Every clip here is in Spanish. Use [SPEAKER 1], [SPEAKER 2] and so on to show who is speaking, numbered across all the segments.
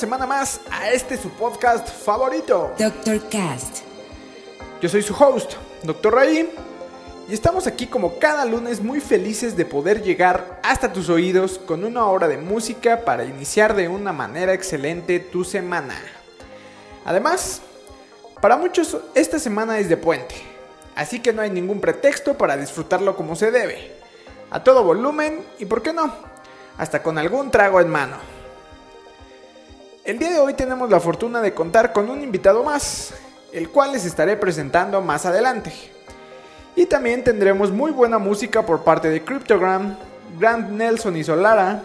[SPEAKER 1] Semana más a este su podcast favorito.
[SPEAKER 2] Dr. Cast.
[SPEAKER 1] Yo soy su host, Dr. Ray, y estamos aquí como cada lunes muy felices de poder llegar hasta tus oídos con una hora de música para iniciar de una manera excelente tu semana. Además, para muchos esta semana es de puente, así que no hay ningún pretexto para disfrutarlo como se debe. A todo volumen y, ¿por qué no? Hasta con algún trago en mano. El día de hoy tenemos la fortuna de contar con un invitado más, el cual les estaré presentando más adelante. Y también tendremos muy buena música por parte de Cryptogram, Grant Nelson y Solara,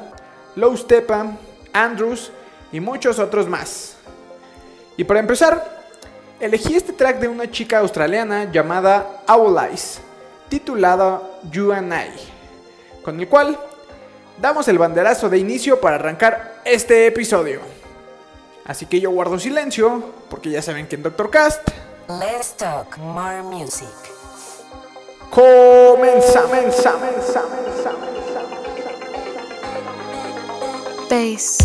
[SPEAKER 1] Low Stepa, Andrews y muchos otros más. Y para empezar, elegí este track de una chica australiana llamada Owl Eyes, titulada You and I, con el cual damos el banderazo de inicio para arrancar este episodio. Así que yo guardo silencio, porque ya saben que en Doctor Cast
[SPEAKER 2] Let's talk more music.
[SPEAKER 1] comenzamos.
[SPEAKER 3] bass.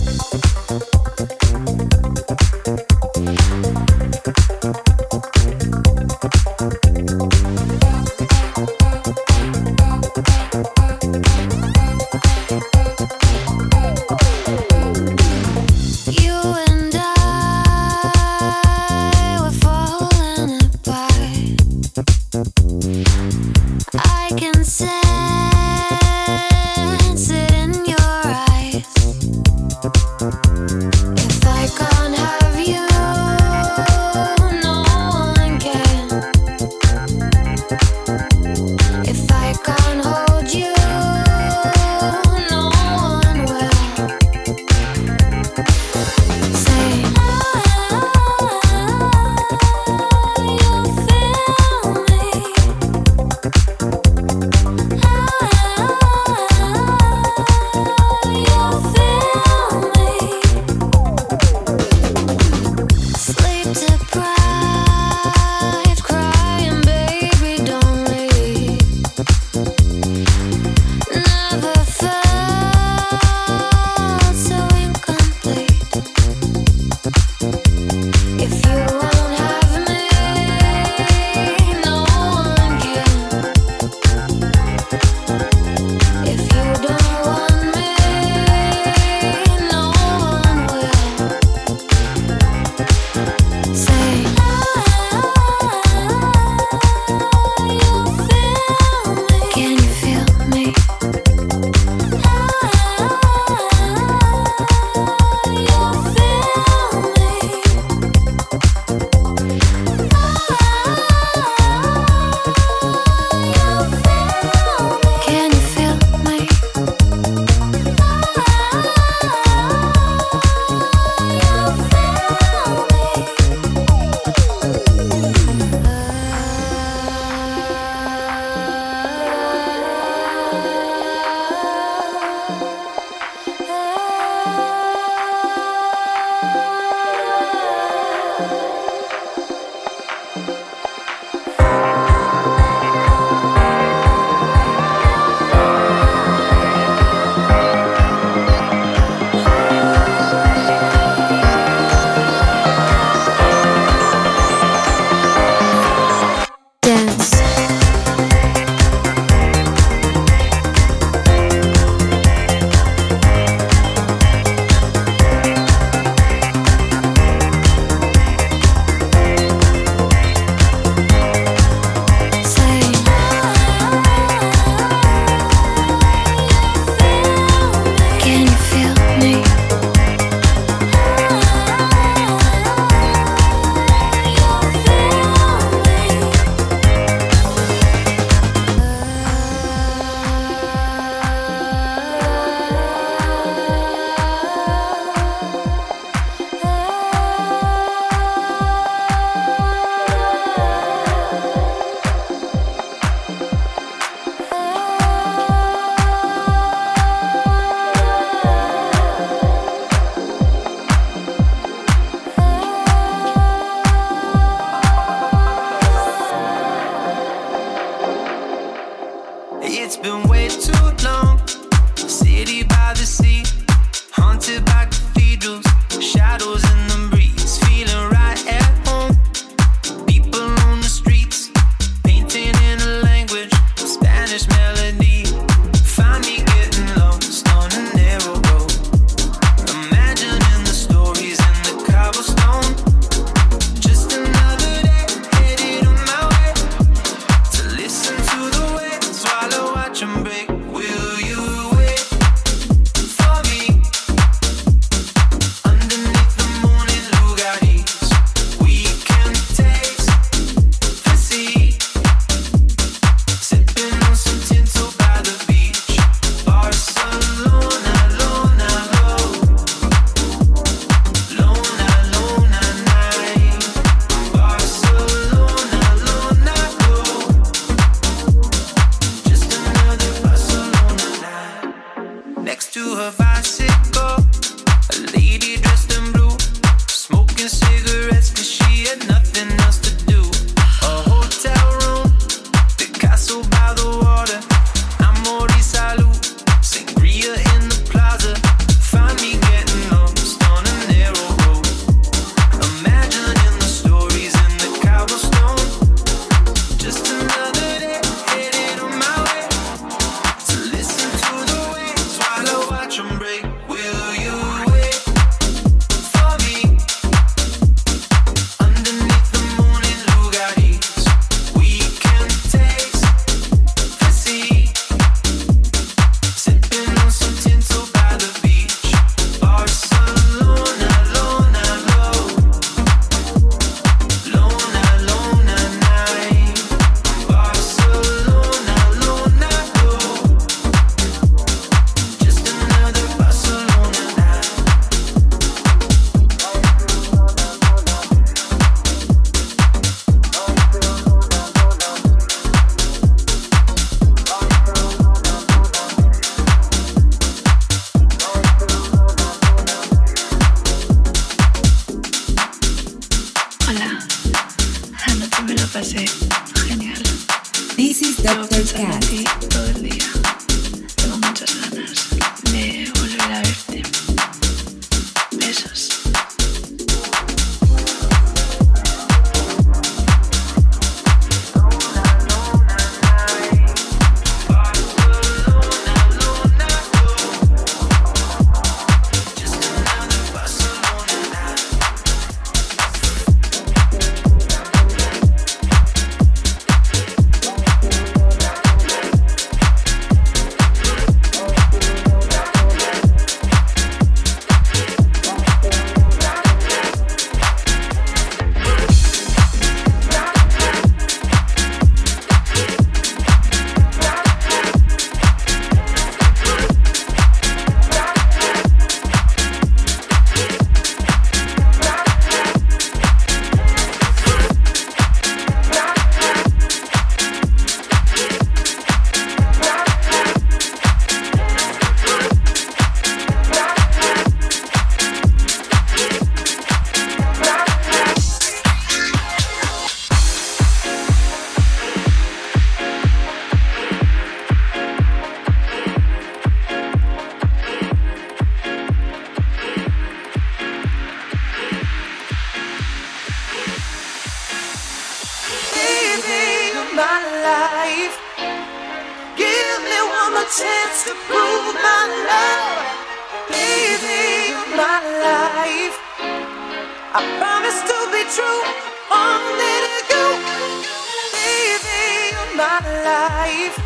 [SPEAKER 4] life.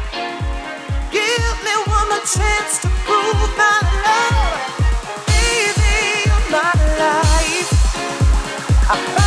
[SPEAKER 4] Give me one more chance to prove my love. Baby, you're my life. I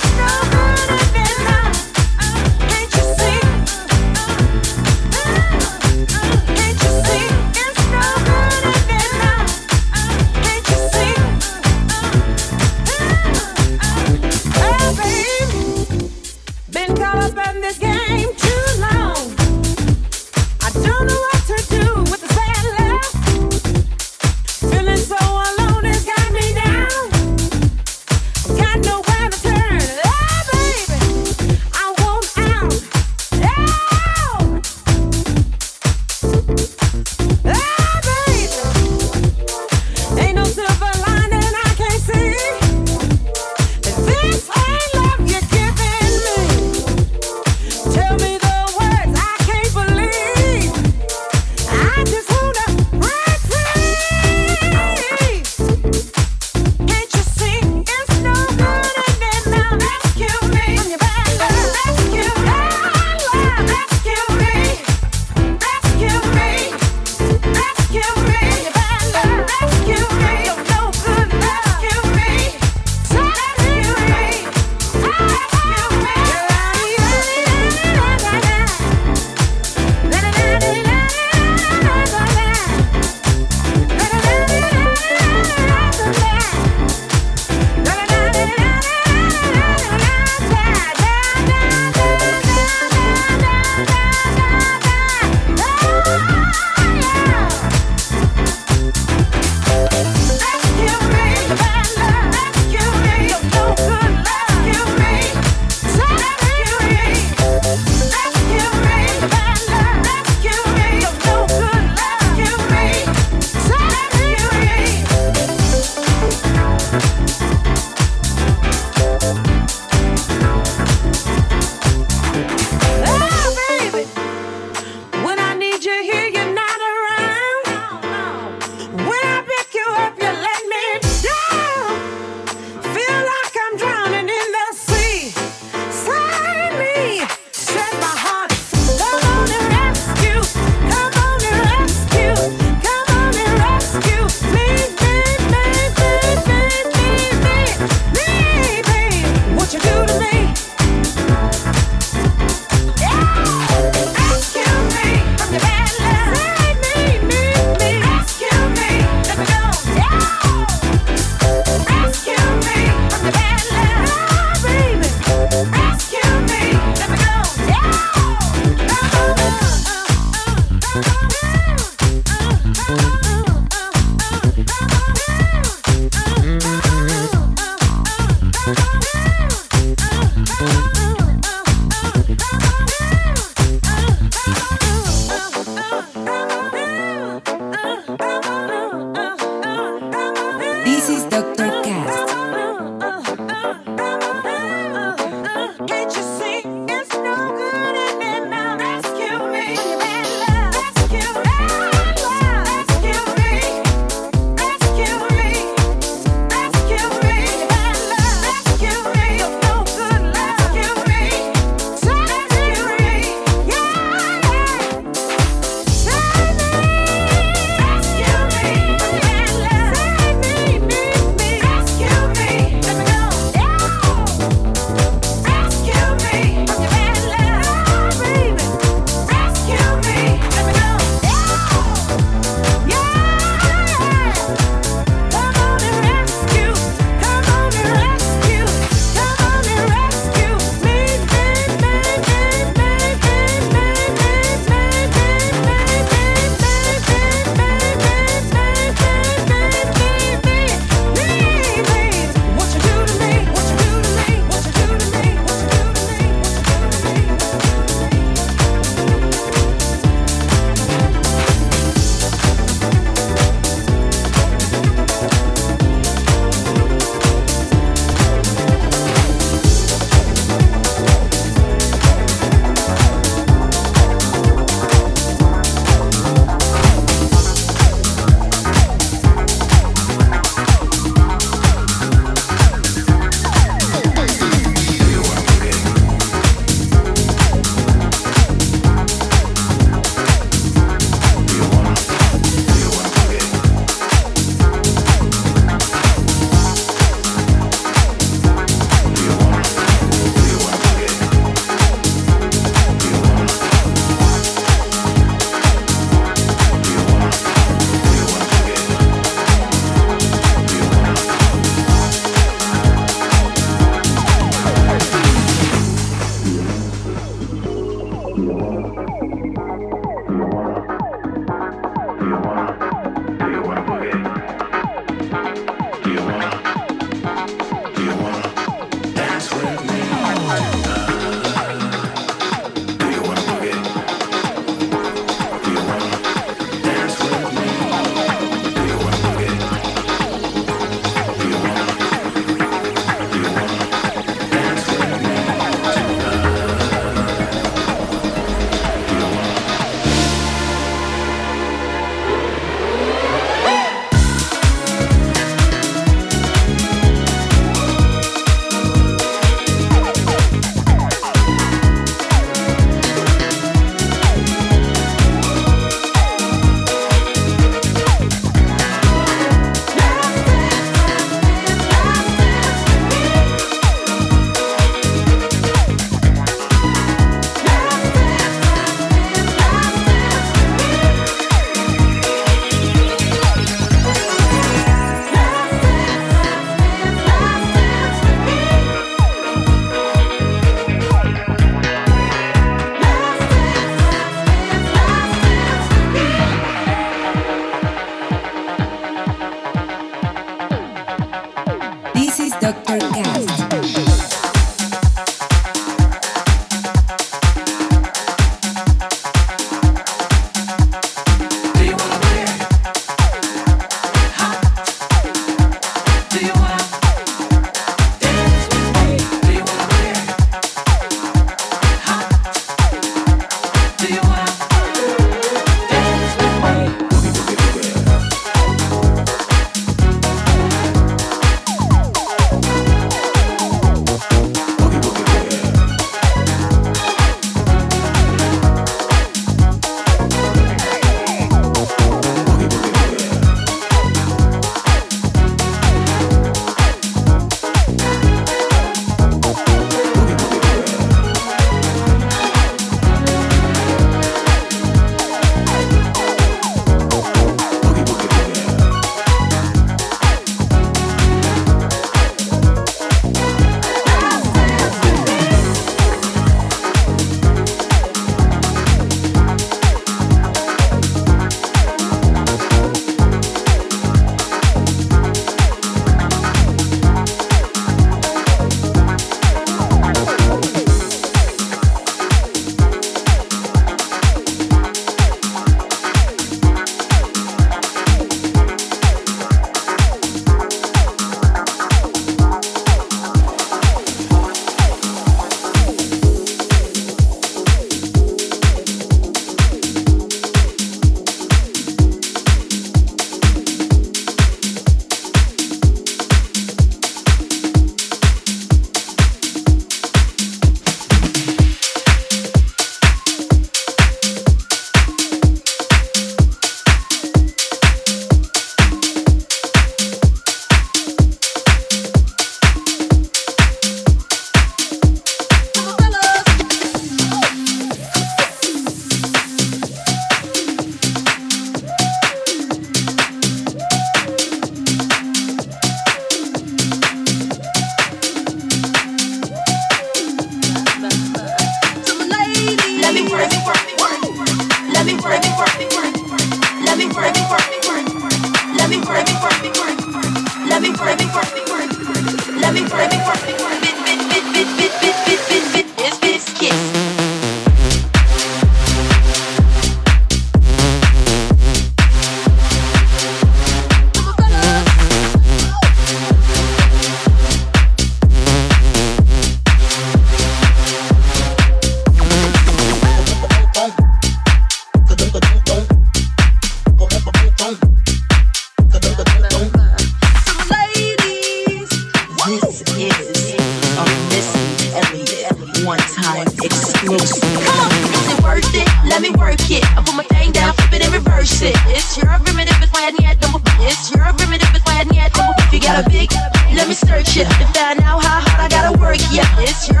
[SPEAKER 5] research it to find out how hard I gotta work. Yeah, it's your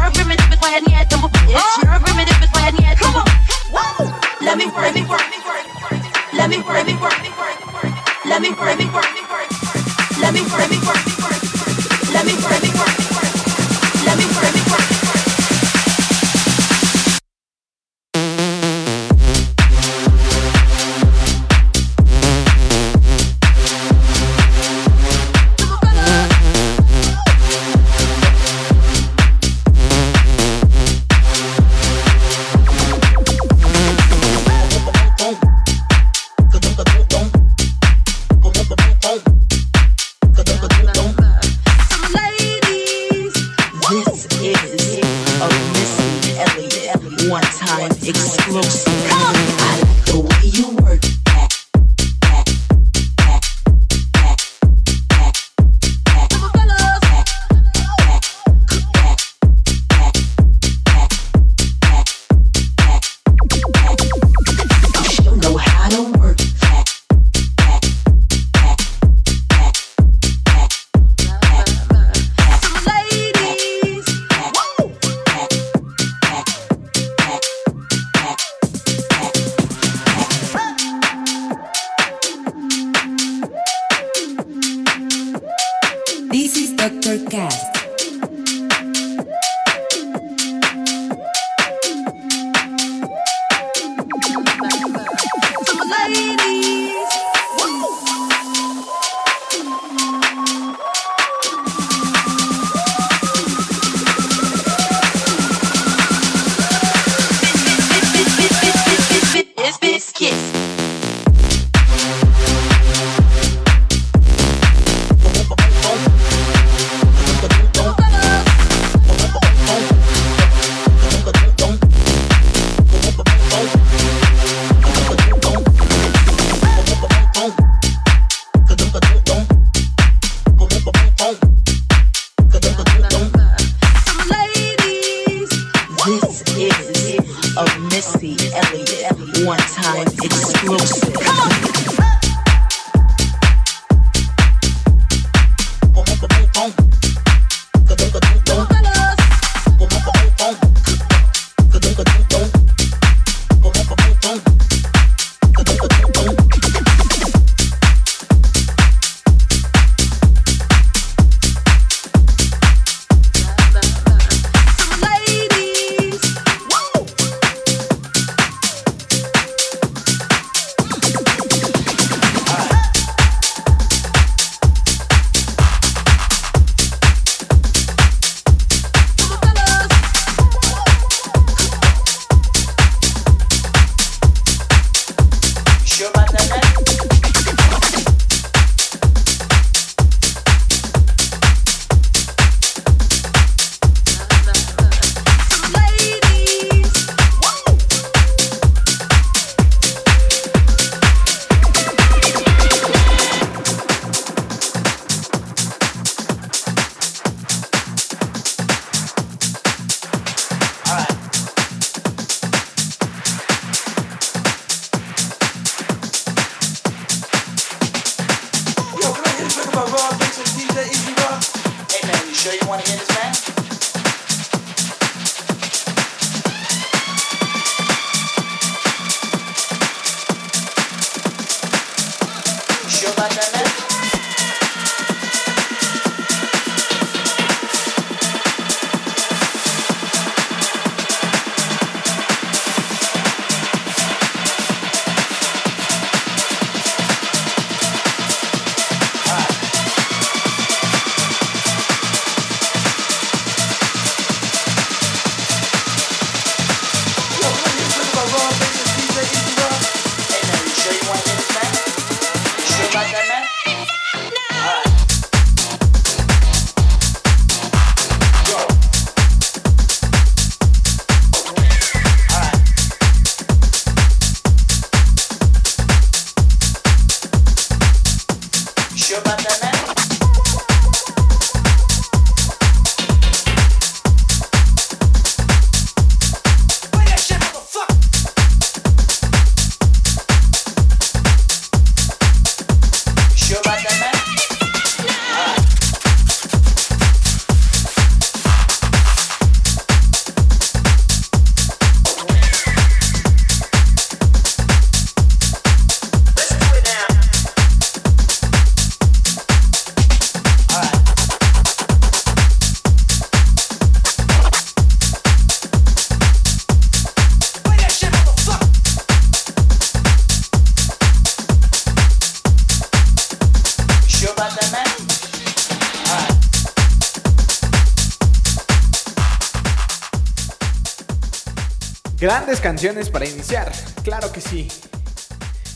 [SPEAKER 1] Canciones para iniciar, claro que sí.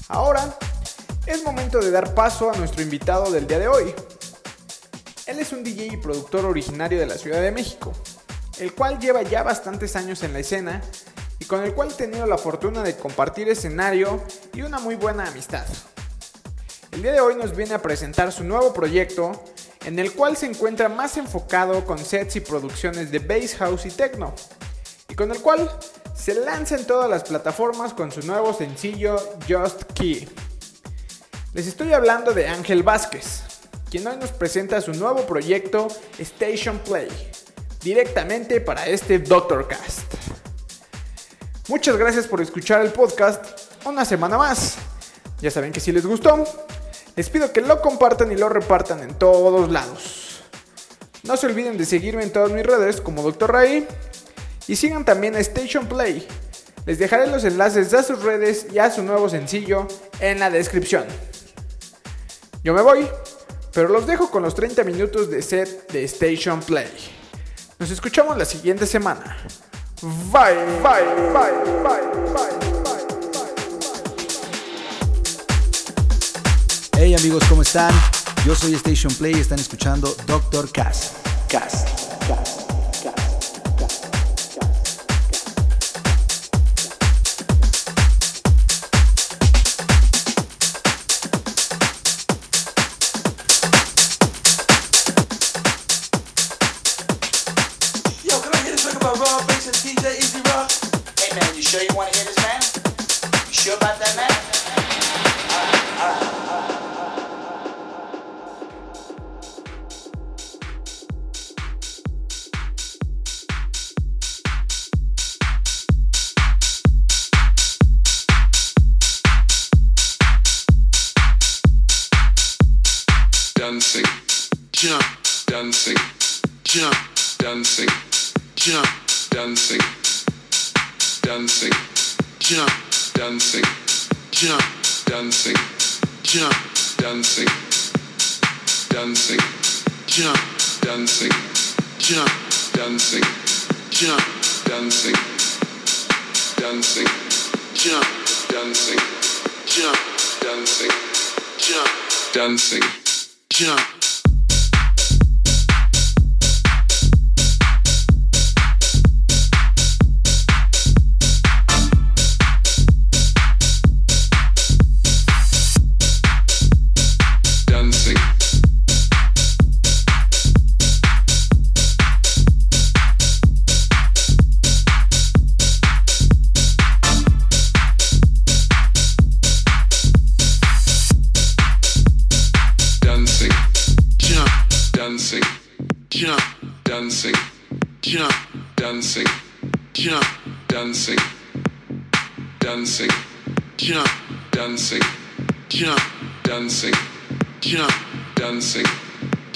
[SPEAKER 1] Ahora es momento de dar paso a nuestro invitado del día de hoy. Él es un DJ y productor originario de la Ciudad de México, el cual lleva ya bastantes años en la escena y con el cual he tenido la fortuna de compartir escenario y una muy buena amistad. El día de hoy nos viene a presentar su nuevo proyecto, en el cual se encuentra más enfocado con sets y producciones de bass house y techno, y con el cual se lanza en todas las plataformas con su nuevo sencillo Just Key. Les estoy hablando de Ángel Vázquez, quien hoy nos presenta su nuevo proyecto Station Play, directamente para este Doctor Cast. Muchas gracias por escuchar el podcast una semana más. Ya saben que si les gustó, les pido que lo compartan y lo repartan en todos lados. No se olviden de seguirme en todas mis redes como Dr. Ray y sigan también a Station Play. Les dejaré los enlaces a sus redes y a su nuevo sencillo en la descripción. Yo me voy, pero los dejo con los 30 minutos de set de Station Play. Nos escuchamos la siguiente semana. Bye.
[SPEAKER 6] Hey amigos, ¿cómo están? Yo soy Station Play y están escuchando Doctor Cast. Cast. Cast.
[SPEAKER 7] Dancing, jump, dancing, jump, dancing, jump, dancing, jump, dancing, jump, dancing, jump, dancing, dancing, jump, dancing, jump, dancing, jump, dancing, dancing, jump, dancing, jump, dancing, jump, dancing, jump.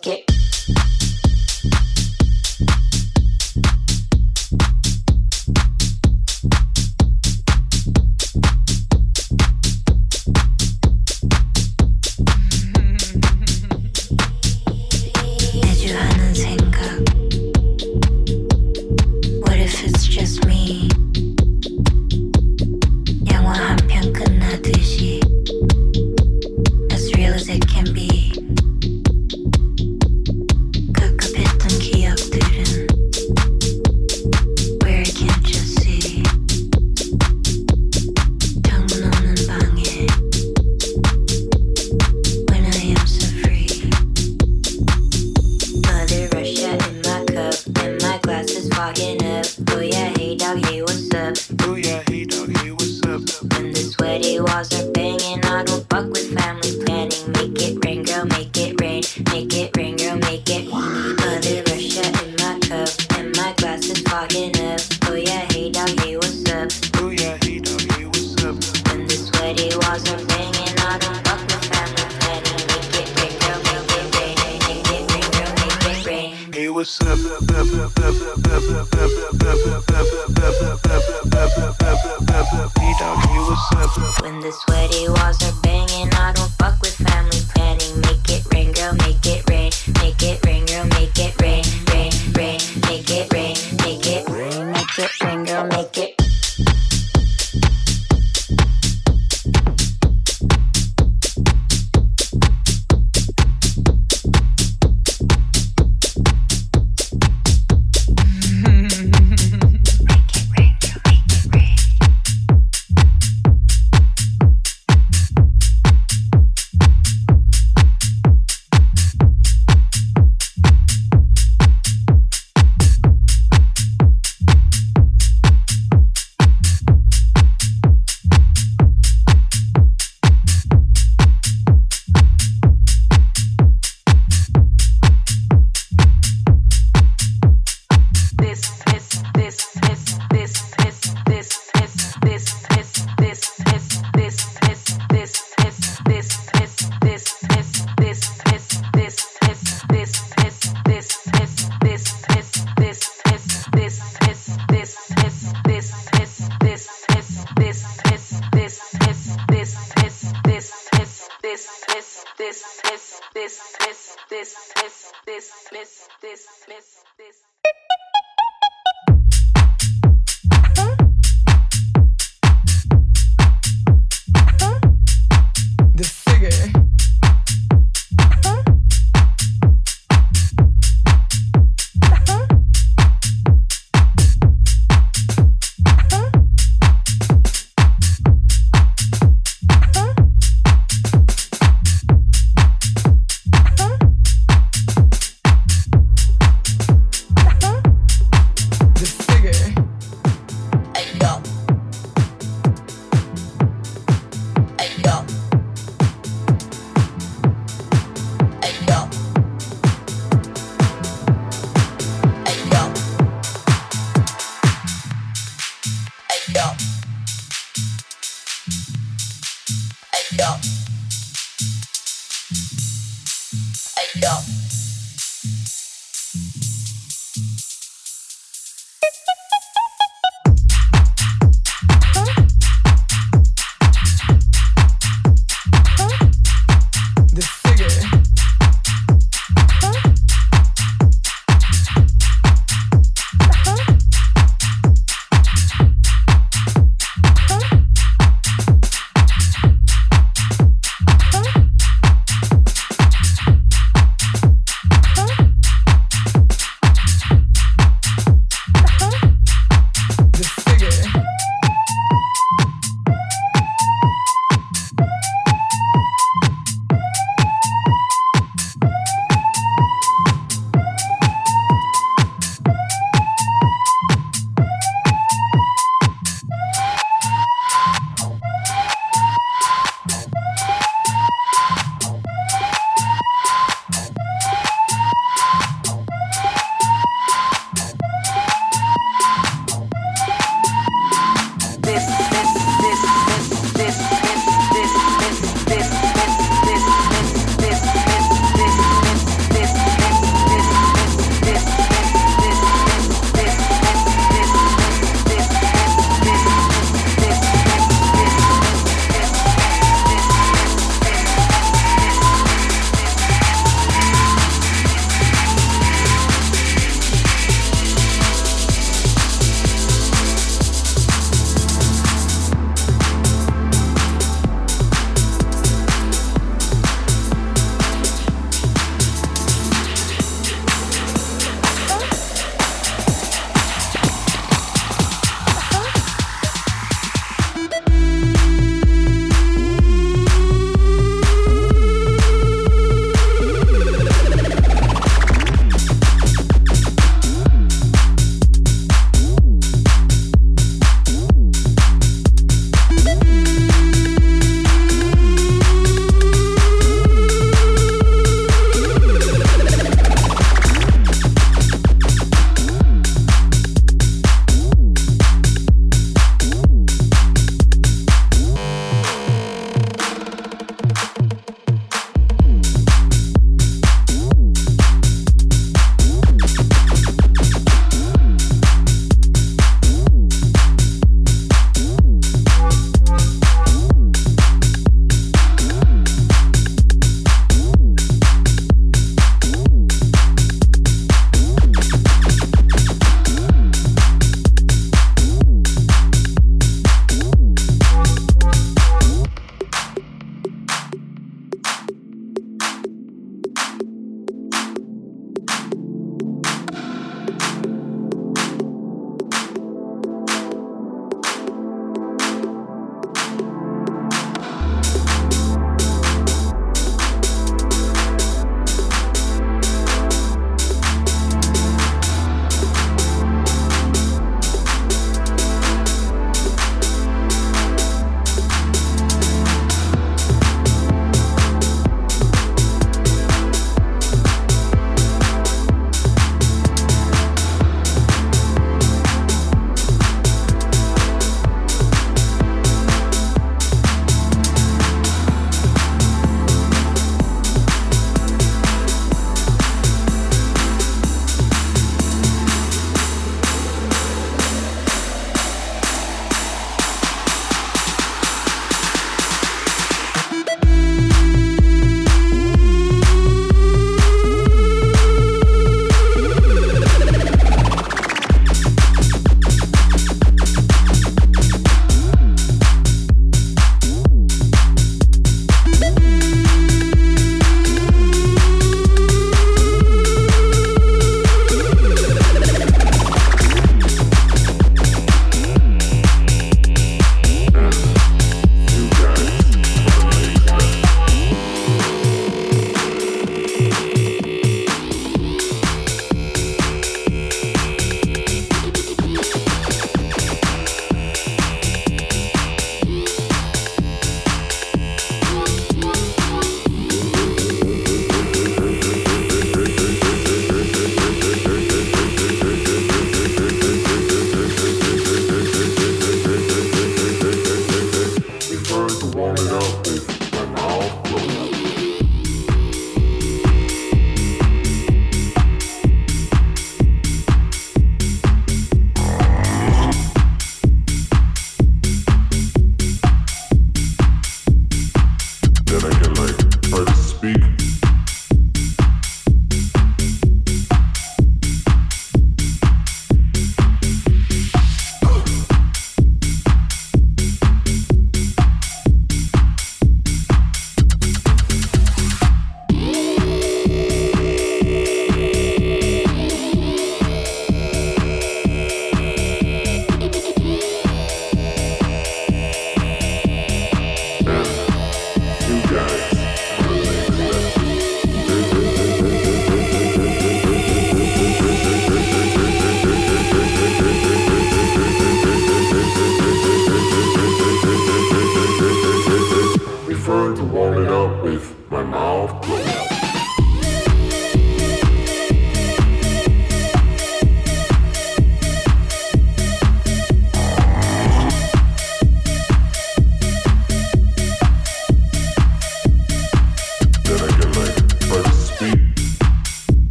[SPEAKER 5] que Yeah.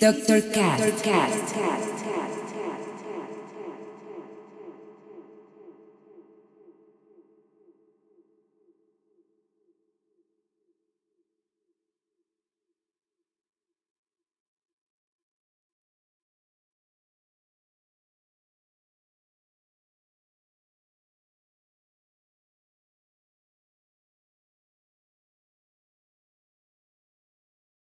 [SPEAKER 3] Doctor Cat.
[SPEAKER 8] Dr. Cat. Dr. Cat.